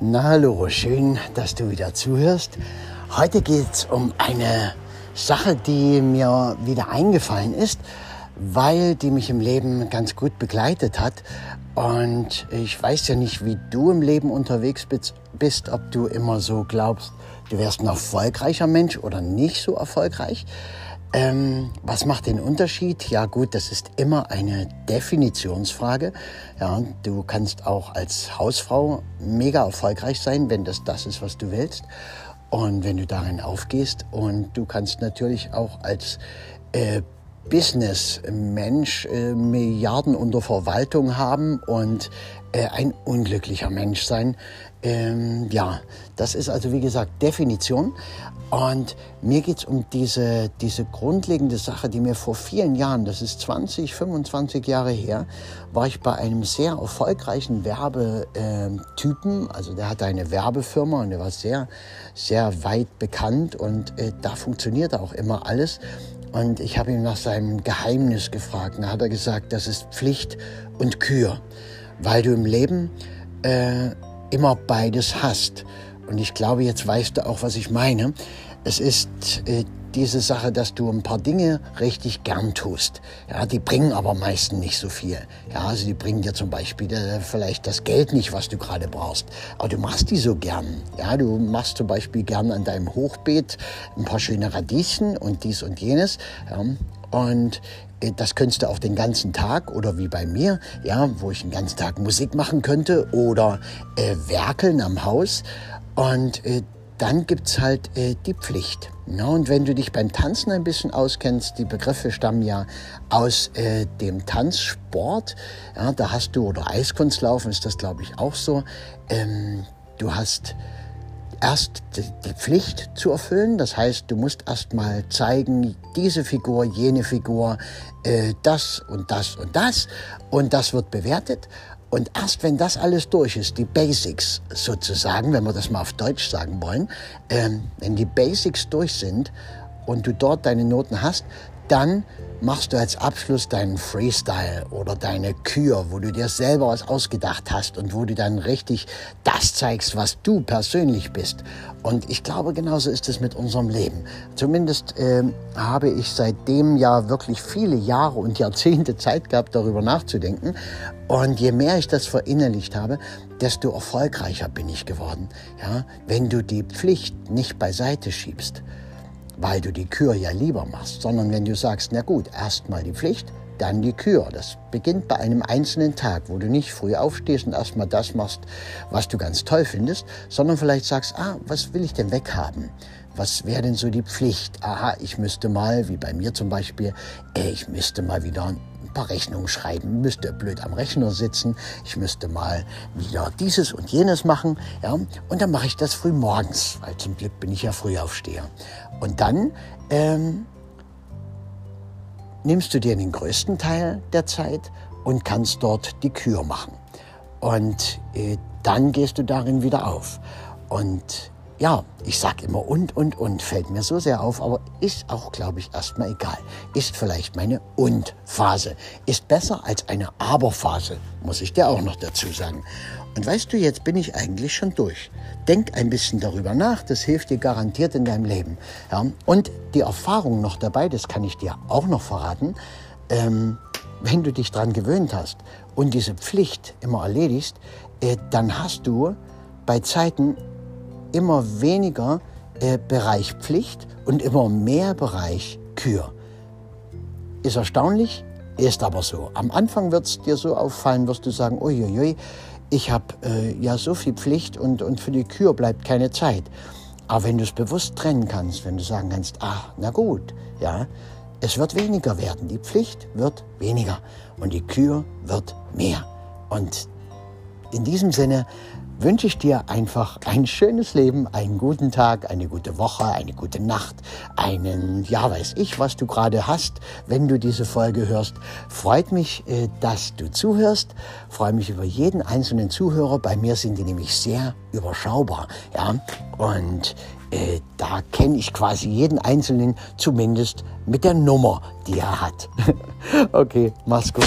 Na hallo, schön, dass du wieder zuhörst. Heute geht es um eine Sache, die mir wieder eingefallen ist, weil die mich im Leben ganz gut begleitet hat. Und ich weiß ja nicht, wie du im Leben unterwegs bist, ob du immer so glaubst, du wärst ein erfolgreicher Mensch oder nicht so erfolgreich. Ähm, was macht den Unterschied? Ja gut, das ist immer eine Definitionsfrage. Ja, du kannst auch als Hausfrau mega erfolgreich sein, wenn das das ist, was du willst. Und wenn du darin aufgehst. Und du kannst natürlich auch als äh, Business-Mensch äh, Milliarden unter Verwaltung haben und äh, ein unglücklicher Mensch sein. Ähm, ja, das ist also wie gesagt Definition. Und mir geht es um diese, diese grundlegende Sache, die mir vor vielen Jahren, das ist 20, 25 Jahre her, war ich bei einem sehr erfolgreichen Werbetypen. Also der hatte eine Werbefirma und der war sehr, sehr weit bekannt und äh, da funktionierte auch immer alles. Und ich habe ihn nach seinem Geheimnis gefragt. Da hat er gesagt, das ist Pflicht und Kür, weil du im Leben äh, immer beides hast. Und ich glaube, jetzt weißt du auch, was ich meine. Es ist äh, diese Sache, dass du ein paar Dinge richtig gern tust. Ja, die bringen aber meistens nicht so viel. Ja, also die bringen dir zum Beispiel äh, vielleicht das Geld nicht, was du gerade brauchst. Aber du machst die so gern. Ja, du machst zum Beispiel gern an deinem Hochbeet ein paar schöne Radieschen und dies und jenes. Ja, und äh, das könntest du auch den ganzen Tag oder wie bei mir, ja, wo ich den ganzen Tag Musik machen könnte oder äh, werkeln am Haus. Und äh, dann gibt's halt äh, die Pflicht. Ja, und wenn du dich beim Tanzen ein bisschen auskennst, die Begriffe stammen ja aus äh, dem Tanzsport. Ja, da hast du, oder Eiskunstlaufen ist das, glaube ich, auch so. Ähm, du hast erst die Pflicht zu erfüllen. Das heißt, du musst erst mal zeigen, diese Figur, jene Figur, äh, das und das und das. Und das wird bewertet. Und erst wenn das alles durch ist, die Basics sozusagen, wenn wir das mal auf Deutsch sagen wollen, ähm, wenn die Basics durch sind und du dort deine Noten hast, dann machst du als Abschluss deinen Freestyle oder deine Kür, wo du dir selber was ausgedacht hast und wo du dann richtig das zeigst, was du persönlich bist. Und ich glaube, genauso ist es mit unserem Leben. Zumindest äh, habe ich seitdem ja wirklich viele Jahre und Jahrzehnte Zeit gehabt, darüber nachzudenken. Und je mehr ich das verinnerlicht habe, desto erfolgreicher bin ich geworden. Ja, wenn du die Pflicht nicht beiseite schiebst weil du die Kür ja lieber machst, sondern wenn du sagst, na gut, erstmal die Pflicht, dann die Kür. Das beginnt bei einem einzelnen Tag, wo du nicht früh aufstehst und erstmal das machst, was du ganz toll findest, sondern vielleicht sagst, ah, was will ich denn weghaben? Was wäre denn so die Pflicht? Aha, ich müsste mal, wie bei mir zum Beispiel, äh, ich müsste mal wieder ein paar Rechnungen schreiben, müsste blöd am Rechner sitzen, ich müsste mal wieder dieses und jenes machen, ja, und dann mache ich das früh morgens, weil zum Glück bin ich ja Frühaufsteher. Und dann ähm, nimmst du dir den größten Teil der Zeit und kannst dort die Kür machen. Und äh, dann gehst du darin wieder auf. Und ja, ich sag immer und, und, und, fällt mir so sehr auf, aber ist auch, glaube ich, erstmal egal. Ist vielleicht meine Und-Phase. Ist besser als eine Aber-Phase, muss ich dir auch noch dazu sagen. Und weißt du, jetzt bin ich eigentlich schon durch. Denk ein bisschen darüber nach, das hilft dir garantiert in deinem Leben. Ja? Und die Erfahrung noch dabei, das kann ich dir auch noch verraten, ähm, wenn du dich daran gewöhnt hast und diese Pflicht immer erledigst, äh, dann hast du bei Zeiten immer weniger äh, Bereich Pflicht und immer mehr Bereich Kür. Ist erstaunlich, ist aber so. Am Anfang wird es dir so auffallen, wirst du sagen, uiuiui, ich habe äh, ja so viel Pflicht und, und für die Kür bleibt keine Zeit. Aber wenn du es bewusst trennen kannst, wenn du sagen kannst, ach, na gut, ja, es wird weniger werden, die Pflicht wird weniger und die Kür wird mehr. Und in diesem Sinne wünsche ich dir einfach ein schönes Leben, einen guten Tag, eine gute Woche, eine gute Nacht, einen, ja weiß ich, was du gerade hast, wenn du diese Folge hörst. Freut mich, äh, dass du zuhörst. Freue mich über jeden einzelnen Zuhörer. Bei mir sind die nämlich sehr überschaubar, ja. Und äh, da kenne ich quasi jeden Einzelnen, zumindest mit der Nummer, die er hat. okay, mach's gut.